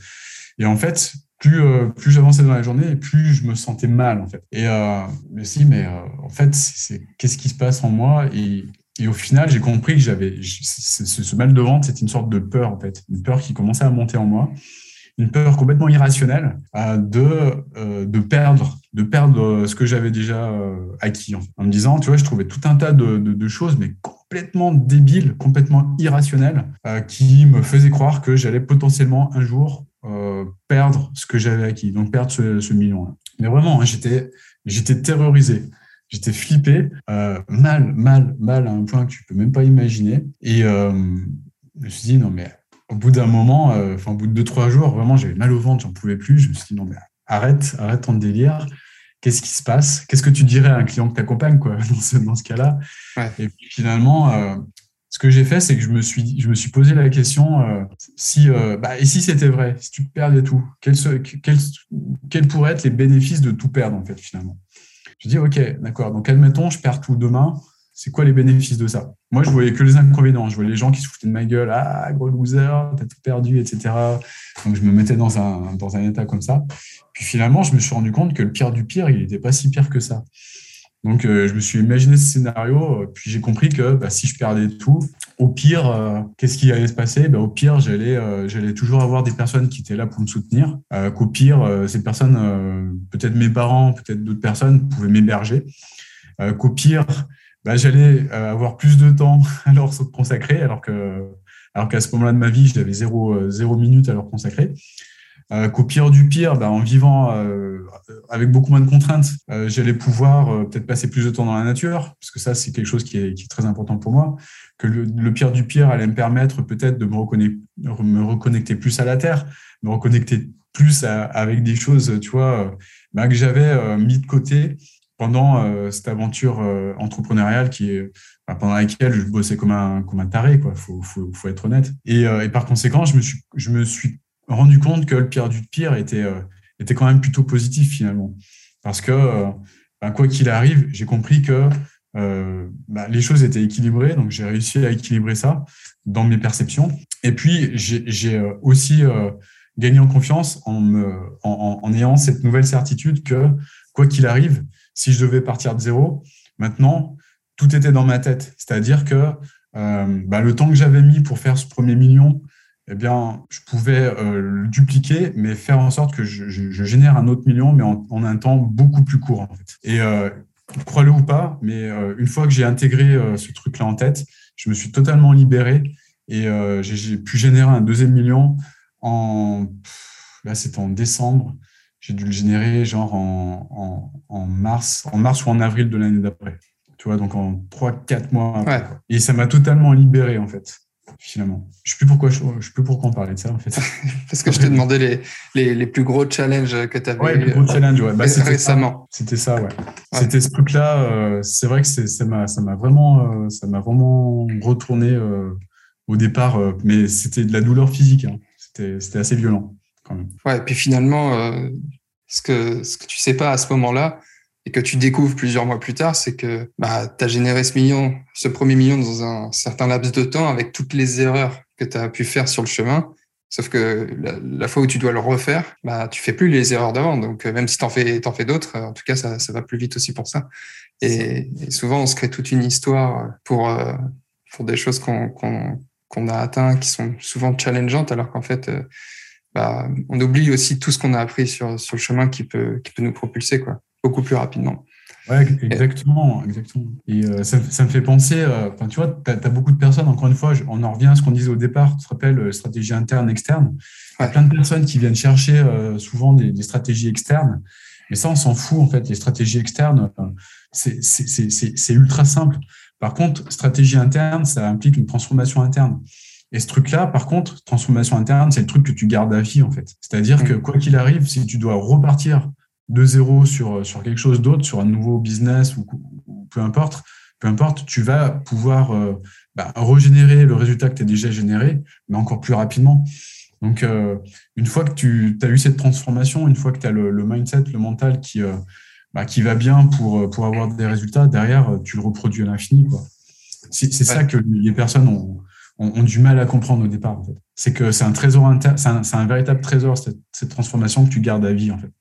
[SPEAKER 1] Et en fait, plus, euh, plus j'avançais dans la journée plus je me sentais mal, en fait. Et euh, me suis dit, mais en fait, c'est, qu'est-ce qui se passe en moi? Et, au final, j'ai compris que j'avais ce, mal de ventre, c'était une sorte de peur, en fait, une peur qui commençait à monter en moi une peur complètement irrationnelle de, de perdre, de perdre ce que j'avais déjà acquis. En, me disant, tu vois, je trouvais tout un tas de, de, choses, mais complètement débile, complètement irrationnel, euh, qui me faisait croire que j'allais potentiellement un jour euh, perdre ce que j'avais acquis, donc perdre ce, million-là. Mais vraiment, hein, j'étais, j'étais terrorisé. J'étais flippé, euh, mal, mal, mal à un point que tu peux même pas imaginer. Et je me suis dit, non, mais au bout d'un moment, enfin, au bout de deux, trois jours, vraiment, j'avais mal au ventre, j'en pouvais plus. Je me suis dit, non, mais arrête, arrête ton délire qu'est-ce qui se passe? Qu'est-ce que tu dirais à un client que tu accompagnes quoi, [laughs] dans ce, dans ce cas-là? Et puis finalement, euh, ce que j'ai fait, c'est que je me suis, posé la question euh, si, euh, bah, et si c'était vrai, si tu perdais tout, quels, pourraient être les bénéfices de tout perdre en fait finalement? Je dis ok, d'accord. Donc admettons, je perds tout demain c'est quoi les bénéfices de ça? Moi, je voyais que les inconvénients. Je voyais les gens qui se foutaient de ma gueule. Ah, gros loser, t'as tout perdu, etc. Donc, je me mettais dans un état comme ça. Puis finalement, je me suis rendu compte que le pire du pire, il n'était pas si pire que ça. Donc, euh, je me suis imaginé ce scénario. Euh, puis j'ai compris que bah, si je perdais tout, au pire, euh, qu'est-ce qui allait se passer? Bah, Au pire, j'allais toujours avoir des personnes qui étaient là pour me soutenir. Qu'au pire, ces personnes, peut-être mes parents, peut-être d'autres personnes, pouvaient m'héberger. Qu'au pire, bah, j'allais avoir plus de temps [laughs] à leur consacrer, alors alors qu'à ce moment-là de ma vie, j'avais zéro, zéro minute à leur consacrer. Euh, qu'au pire du pire, bah, en vivant avec beaucoup moins de contraintes, j'allais pouvoir peut-être passer plus de temps dans la nature, parce que ça, c'est quelque chose qui est, très important pour moi. Que le, pire du pire allait me permettre peut-être de me reconnecter, plus à la terre, me reconnecter plus avec des choses, tu vois, bah, que j'avais mis de côté pendant euh, cette aventure euh, entrepreneuriale qui est pendant laquelle je bossais comme un comme un taré quoi faut faut, être honnête et, euh, par conséquent je me suis rendu compte que le pire du pire était était quand même plutôt positif finalement parce que ben, quoi qu'il arrive j'ai compris que bah, les choses étaient équilibrées donc j'ai réussi à équilibrer ça dans mes perceptions Et puis, j'ai aussi gagné en confiance en, me, en, ayant cette nouvelle certitude que, quoi qu'il arrive, si je devais partir de zéro, maintenant, tout était dans ma tête. C'est-à-dire que euh, bah, le temps que j'avais mis pour faire ce premier million, eh bien, je pouvais euh, le dupliquer, mais faire en sorte que je, génère un autre million, mais en, un temps beaucoup plus court. En fait. Et euh, crois-le ou pas, mais une fois que j'ai intégré ce truc-là en tête, je me suis totalement libéré et j'ai pu générer un deuxième million en. Là, c'était en décembre. J'ai dû le générer genre en, en, mars, en mars ou en avril de l'année d'après donc en 3-4 mois. Et ça m'a totalement libéré, en fait, finalement. Je ne sais plus pourquoi je, je sais plus pourquoi on parlait de ça, en fait. [laughs]
[SPEAKER 2] Parce que je t'ai demandé les, les, les, plus gros challenges que tu avais
[SPEAKER 1] ouais, les gros challenges, ouais. Bah, récemment. C'était ça, ouais. C'était ce truc-là. Euh, c'est vrai que ça m'a, ça m'a vraiment, euh, ça m'a vraiment retourné euh, au départ, mais c'était de la douleur physique. Hein. C'était, c'était assez violent, quand même.
[SPEAKER 2] Ouais, et puis finalement, ce que, ce que tu sais pas à ce moment-là, et que tu découvres plusieurs mois plus tard, c'est que bah, tu as généré ce million, ce premier million dans un certain laps de temps avec toutes les erreurs que tu as pu faire sur le chemin. Sauf que la, fois où tu dois le refaire, bah, tu fais plus les erreurs d'avant. Donc, euh, même si tu en fais, en fais d'autres, en tout cas, ça, ça va plus vite aussi pour ça. Et, souvent, on se crée toute une histoire pour, euh, pour des choses qu'on qu'on a atteint, qui sont souvent challengeantes, alors qu'en fait, euh, bah, on oublie aussi tout ce qu'on a appris sur, sur le chemin qui peut, qui peut nous propulser. Quoi beaucoup plus rapidement.
[SPEAKER 1] Ouais, exactement, exactement. Et euh, ça, ça, me fait penser, euh, enfin, tu vois, tu as, beaucoup de personnes, encore une fois, on en revient à ce qu'on disait au départ, tu te rappelles, euh, stratégie interne, externe. Il y a plein de personnes qui viennent chercher souvent des, des, stratégies externes, mais ça, on s'en fout, en fait. Les stratégies externes, c'est ultra simple. Par contre, stratégie interne, ça implique une transformation interne. Et ce truc-là, par contre, transformation interne, c'est le truc que tu gardes à vie, en fait. C'est-à-dire mmh. que quoi qu'il arrive, si tu dois repartir de zéro sur, sur quelque chose d'autre, sur un nouveau business ou, peu importe, peu importe, tu vas pouvoir euh, bah, régénérer le résultat que tu as déjà généré, mais encore plus rapidement. Donc, euh, une fois que tu as eu cette transformation, une fois que tu as le, mindset, le mental qui, euh, bah, qui va bien pour, pour avoir des résultats, derrière, tu le reproduis à l'infini. C'est ça que les personnes ont, ont, du mal à comprendre au départ. En fait. C'est que c'est un trésor c'est un, un, véritable trésor cette, cette, transformation que tu gardes à vie en fait.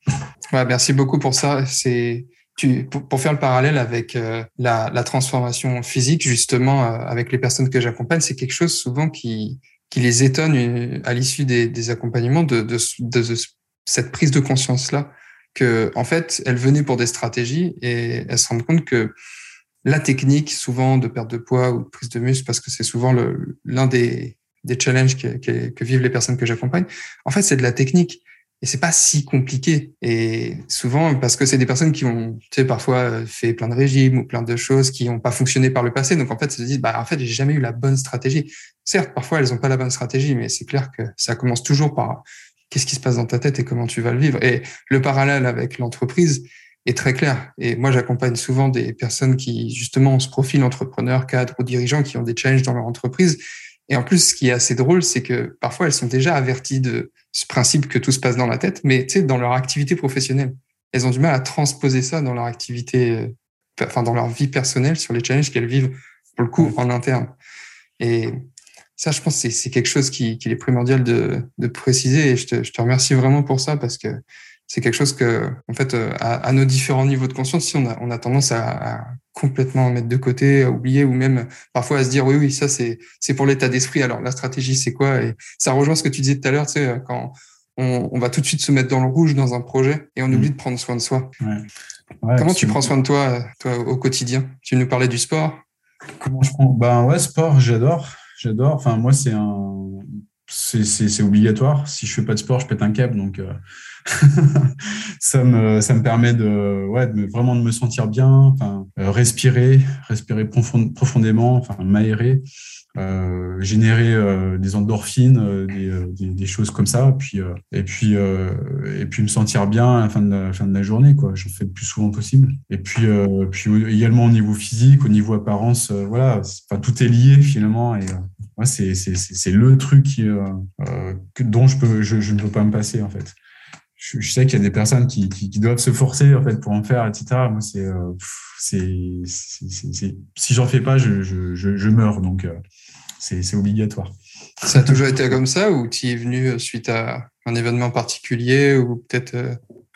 [SPEAKER 2] Ouais, merci beaucoup pour ça. C'est tu, pour, faire le parallèle avec euh, la, la, transformation physique, justement, euh, avec les personnes que j'accompagne, c'est quelque chose souvent qui, qui les étonne euh, à l'issue des, des, accompagnements de, de, de, cette prise de conscience-là, que en fait, elles venaient pour des stratégies et elles se rendent compte que la technique, souvent de perte de poids ou de prise de muscle, parce que c'est souvent l'un des, des challenges que, vivent les personnes que j'accompagne. En fait, c'est de la technique et c'est pas si compliqué. Et souvent, parce que c'est des personnes qui ont, tu sais, parfois fait plein de régimes ou plein de choses qui n'ont pas fonctionné par le passé. Donc, en fait, elles se disent, bah, en fait, j'ai jamais eu la bonne stratégie. Certes, parfois, elles n'ont pas la bonne stratégie, mais c'est clair que ça commence toujours par qu'est-ce qui se passe dans ta tête et comment tu vas le vivre. Et le parallèle avec l'entreprise, est très clair. Et moi, j'accompagne souvent des personnes qui, justement, se profilent entrepreneurs, cadres ou dirigeants qui ont des challenges dans leur entreprise. Et en plus, ce qui est assez drôle, c'est que parfois, elles sont déjà averties de ce principe que tout se passe dans la tête, mais tu sais, dans leur activité professionnelle. Elles ont du mal à transposer ça dans leur activité, euh, enfin, dans leur vie personnelle, sur les challenges qu'elles vivent, pour le coup, en interne. Et ça, je pense, c'est quelque chose qui, qui est primordial de, de préciser. Et je te, je te remercie vraiment pour ça parce que c'est quelque chose que, en fait, euh, à, nos différents niveaux de conscience, si on a, on a tendance à, complètement mettre de côté, à oublier, ou même parfois à se dire oui, oui, ça c'est c'est pour l'état d'esprit. Alors la stratégie, c'est quoi? Et ça rejoint ce que tu disais tout à l'heure, tu sais, quand on, on, va tout de suite se mettre dans le rouge dans un projet et on mm. oublie de prendre soin de soi. Ouais. Comment tu prends soin de toi, toi, au quotidien? Tu nous parlais du sport?
[SPEAKER 1] Comment je prends? Ben ouais, sport, j'adore, j'adore. Enfin moi, c'est un, c'est obligatoire. Si je fais pas de sport, je pète un câble, donc. Euh, [laughs] ça, me, ça me permet de, ouais, de vraiment de me sentir bien, enfin, euh, respirer, respirer profondément, enfin, m'aérer, euh, générer euh, des endorphines, des, des, des, choses comme ça, puis, et, puis, et puis me sentir bien à la fin de la, fin de la journée. Quoi. J'en fais le plus souvent possible. Et puis, puis également au niveau physique, au niveau apparence, voilà, enfin, tout est lié finalement. Et ouais, c'est le truc qui, dont je, peux, je, je ne peux pas me passer en fait je, sais qu'il y a des personnes qui, qui, doivent se forcer en fait pour en faire, etc. Moi, c'est, euh, c'est, si j'en fais pas, je, je, je, meurs, donc euh, c'est, obligatoire.
[SPEAKER 3] Ça a toujours été comme ça ou tu es venu suite à un événement particulier ou peut-être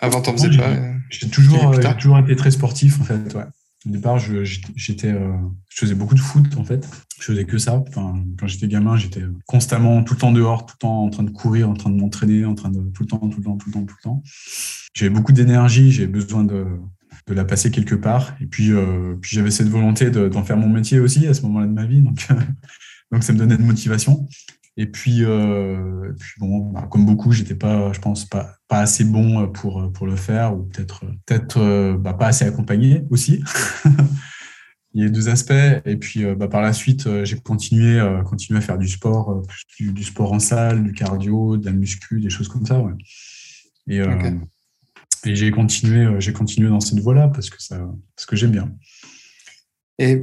[SPEAKER 3] avant t'en faisais pas
[SPEAKER 1] J'ai toujours, toujours été très sportif en fait. Ouais. Au départ, je, j'étais, euh, je faisais beaucoup de foot en fait. Je faisais que ça. Enfin, quand j'étais gamin, j'étais constamment tout le temps dehors, tout le temps en train de courir, en train de m'entraîner, en train de tout le temps, tout le temps, tout le temps, tout le temps. J'avais beaucoup d'énergie, j'avais besoin de, la passer quelque part. Et puis, euh, puis j'avais cette volonté d'en faire mon métier aussi à ce moment-là de ma vie. Donc, [laughs] donc ça me donnait de motivation. Et puis, euh, puis bon, bah, comme beaucoup, j'étais pas, je pense, pas, pas assez bon pour, pour le faire, ou peut-être peut-être euh, bah, pas assez accompagné aussi. [laughs] Il y a deux aspects. Et puis, euh, bah, par la suite, euh, j'ai continué, continué à faire du sport, du, sport en salle, du cardio, de la muscu, des choses comme ça. Ouais. Et, et j'ai continué, j'ai continué dans cette voie-là parce que ça, parce que j'aime bien.
[SPEAKER 3] Et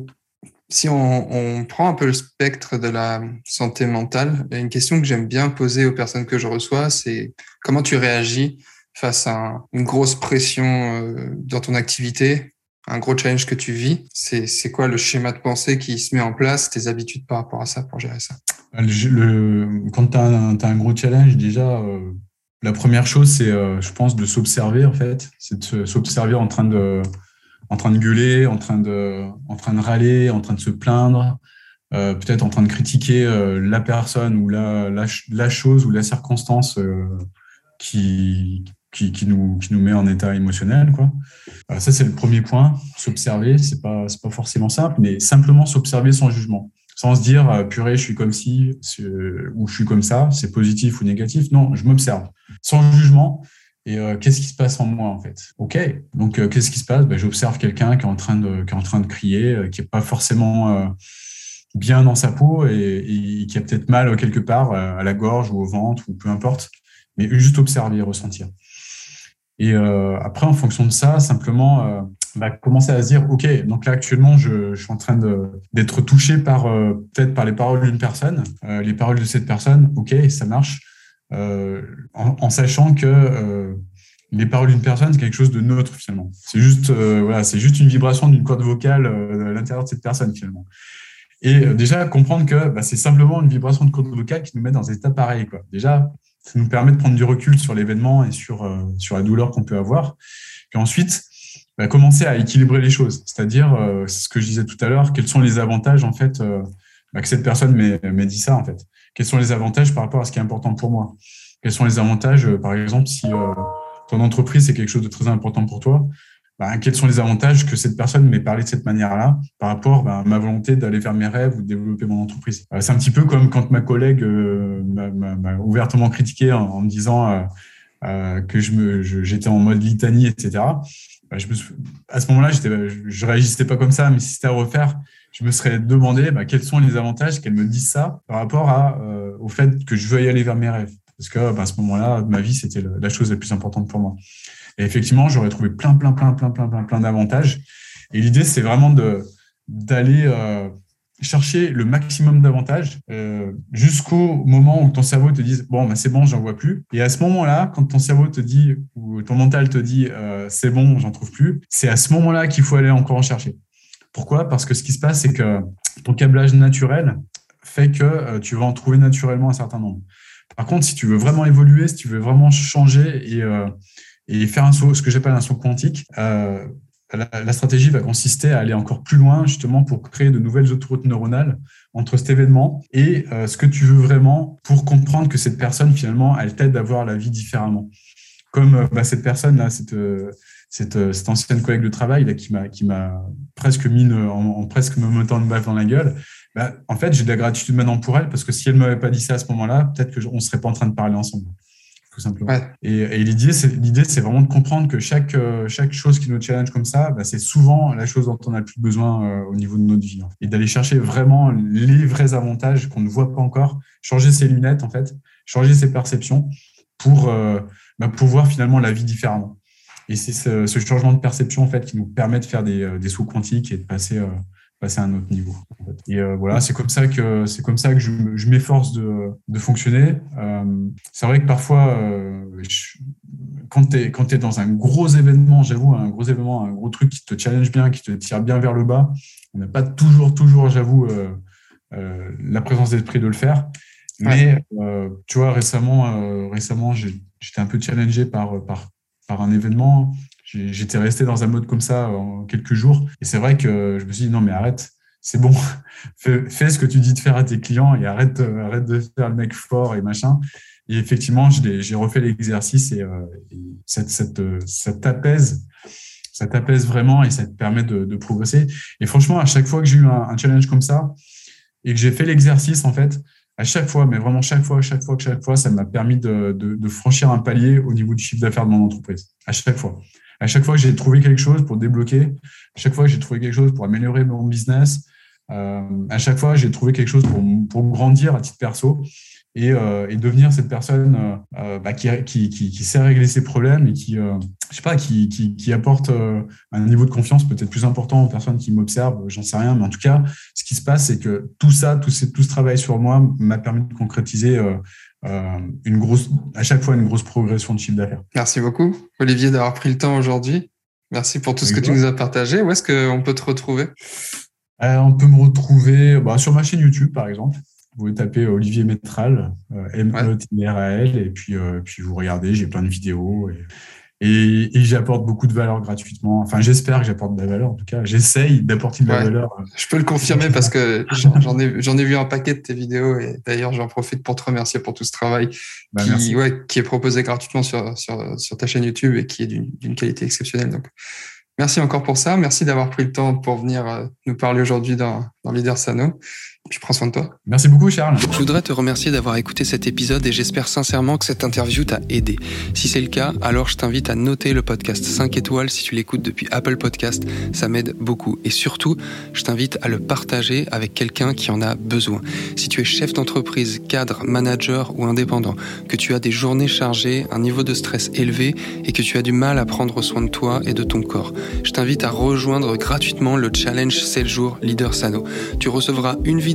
[SPEAKER 3] si on, prend un peu le spectre de la santé mentale, une question que j'aime bien poser aux personnes que je reçois, c'est comment tu réagis face à une grosse pression euh, dans ton activité, un gros challenge que tu vis. C'est quoi le schéma de pensée qui se met en place, tes habitudes par rapport à ça pour gérer ça?
[SPEAKER 1] Le, Quand tu as, un gros challenge, déjà, euh, la première chose, c'est, euh, je pense, de s'observer en fait. C'est de s'observer en train de en train de gueuler, en train de, en train de râler, en train de se plaindre, euh, peut-être en train de critiquer euh, la personne ou la, la, chose ou la circonstance euh, qui, qui, qui, nous, qui nous met en état émotionnel. Quoi. ça, c'est le premier point. S'observer, c'est pas, pas forcément simple, mais simplement s'observer sans jugement. Sans se dire, purée, je suis comme ci, ou je suis comme ça, c'est positif ou négatif. Non, je m'observe. Sans jugement, et euh, qu'est-ce qui se passe en moi en fait? Ok, donc euh, qu'est-ce qui se passe? Ben, J'observe quelqu'un qui est en train de qui est en train de crier, euh, qui est pas forcément bien dans sa peau et, qui a peut-être mal quelque part à la gorge ou au ventre ou peu importe, mais juste observer ressentir. Et après, en fonction de ça, simplement bah, commencer à se dire ok, donc là actuellement, je, je suis en train d'être touché par peut-être par les paroles d'une personne, les paroles de cette personne. Ok, ça marche euh, en, sachant que euh, les paroles d'une personne, c'est quelque chose de neutre finalement. C'est juste, euh, voilà, c'est juste une vibration d'une corde vocale à l'intérieur de cette personne finalement. Et déjà, comprendre que bah, c'est simplement une vibration de corde vocale qui nous met dans un état pareil. Quoi. Déjà, ça nous permet de prendre du recul sur l'événement et sur, sur la douleur qu'on peut avoir. Puis ensuite, bah, commencer à équilibrer les choses. C'est-à-dire, c'est ce que je disais tout à l'heure, quels sont les avantages en fait bah, que cette personne m'ait dit ça en fait quels sont les avantages par rapport à ce qui est important pour moi? Quels sont les avantages, euh, par exemple, si euh, ton entreprise, c'est quelque chose de très important pour toi bah, quels sont les avantages que cette personne m'ait parlé de cette manière-là par rapport bah, à ma volonté d'aller vers mes rêves ou de développer mon entreprise? Euh, c'est un petit peu comme quand ma collègue m'a ouvertement critiqué en, me disant que j'étais en mode litanie, etc. Bah, je me, à ce moment-là, je ne réagissais pas comme ça, mais si c'était à refaire, je me serais demandé bah, quels sont les avantages qu'elle me dise ça par rapport à, euh, au fait que je veuille aller vers mes rêves. Parce que bah, à ce moment-là, ma vie, c'était la chose la plus importante pour moi. Et effectivement, j'aurais trouvé plein, plein, plein, plein, plein, plein, plein d'avantages. Et l'idée, c'est vraiment d'aller euh, chercher le maximum d'avantages euh, jusqu'au moment où ton cerveau te dise bon bah, c'est bon j'en vois plus et à ce moment-là quand ton cerveau te dit ou ton mental te dit c'est bon j'en trouve plus c'est à ce moment-là qu'il faut aller encore en chercher pourquoi? Parce que ce qui se passe, c'est que ton câblage naturel fait que euh, tu vas en trouver naturellement un certain nombre. Par contre, si tu veux vraiment évoluer, si tu veux vraiment changer et, euh, faire un saut, ce que j'appelle un saut quantique, euh, la, stratégie va consister à aller encore plus loin, justement, pour créer de nouvelles autoroutes neuronales entre cet événement et ce que tu veux vraiment pour comprendre que cette personne, finalement, elle t'aide à voir la vie différemment. Comme bah, cette personne-là, cette, euh, cette, ancienne collègue de travail là, qui m'a qui m'a presque mis en, presque me mettant une baffe dans la gueule. Bah, en fait, j'ai de la gratitude maintenant pour elle parce que si elle m'avait pas dit ça à ce moment-là, peut-être que on serait pas en train de parler ensemble, tout simplement. Et, et l'idée, c'est l'idée, c'est vraiment de comprendre que chaque euh, chaque chose qui nous challenge comme ça, bah, c'est souvent la chose dont on a le plus besoin euh, au niveau de notre vie, et d'aller chercher vraiment les vrais avantages qu'on ne voit pas encore, changer ses lunettes en fait, changer ses perceptions pour bah, pour voir finalement la vie différemment. Et c'est ce, changement de perception en fait qui nous permet de faire des, euh, des sauts quantiques et de passer, euh, passer à un autre niveau. Et euh, voilà, c'est comme ça que c'est comme ça que je, je m'efforce de, de, fonctionner. c'est vrai que parfois, quand tu es quand es dans un gros événement, j'avoue, un gros événement, un gros truc qui te challenge bien, qui te tire bien vers le bas, on n'a pas toujours toujours, j'avoue, la présence d'esprit de le faire. Mais tu vois, récemment, récemment j'étais un peu challengé par, par, un événement. J'étais resté dans un mode comme ça en quelques jours. Et c'est vrai que je me suis dit, non, mais arrête, c'est bon, [laughs] fais, ce que tu dis de faire à tes clients et arrête, arrête de faire le mec fort et machin. Et effectivement, j'ai refait l'exercice et, euh, ça, t'apaise, ça t'apaise vraiment et ça te permet de, progresser. Et franchement, à chaque fois que j'ai eu un, challenge comme ça et que j'ai fait l'exercice, en fait, à chaque fois, mais vraiment chaque fois, chaque fois, chaque fois, ça m'a permis de, de, franchir un palier au niveau du chiffre d'affaires de mon entreprise. À chaque fois. À chaque fois que j'ai trouvé quelque chose pour débloquer, à chaque fois que j'ai trouvé quelque chose pour améliorer mon business, euh, à chaque fois j'ai trouvé quelque chose pour, pour grandir à titre perso et, euh, et, devenir cette personne euh, euh, bah, qui, qui, qui, qui, sait régler ses problèmes et qui, euh, je sais pas, qui, apporte un niveau de confiance peut-être plus important aux personnes qui m'observent, j'en sais rien, mais en tout cas, ce qui se passe, c'est que tout ça, tout, tout ce travail sur moi m'a permis de concrétiser une grosse, à chaque fois une grosse progression de chiffre d'affaires.
[SPEAKER 2] Merci beaucoup, Olivier, d'avoir pris le temps aujourd'hui. Merci pour tout ce que tu nous as partagé. Où est-ce qu'on peut te retrouver?
[SPEAKER 1] On peut me retrouver bah, sur ma chaîne YouTube, par exemple. Vous tapez Olivier Métral, euh, M-E-T-R-A-L, et puis, euh, puis vous regardez, j'ai plein de vidéos. Et, et, j'apporte beaucoup de valeur gratuitement. Enfin, j'espère que j'apporte de la valeur. En tout cas, j'essaye d'apporter de la valeur.
[SPEAKER 2] Je peux le confirmer parce que j'en ai, ai vu un paquet de tes vidéos et d'ailleurs, j'en profite pour te remercier pour tout ce travail bah, qui, ouais, qui est proposé gratuitement sur, sur, sur ta chaîne YouTube et qui est d'une qualité exceptionnelle. Donc, merci encore pour ça. Merci d'avoir pris le temps pour venir euh, nous parler aujourd'hui dans, dans Leader Sano. Je prends soin de toi.
[SPEAKER 1] Merci beaucoup, Charles.
[SPEAKER 3] Je voudrais te remercier d'avoir écouté cet épisode et j'espère sincèrement que cette interview t'a aidé. Si c'est le cas, alors je t'invite à noter le podcast 5 étoiles si tu l'écoutes depuis Apple Podcast. Ça m'aide beaucoup. Et surtout, je t'invite à le partager avec quelqu'un qui en a besoin. Si tu es chef d'entreprise, cadre, manager ou indépendant, que tu as des journées chargées, un niveau de stress élevé et que tu as du mal à prendre soin de toi et de ton corps, je t'invite à rejoindre gratuitement le challenge 7 jours Leader Sano. Tu recevras une vidéo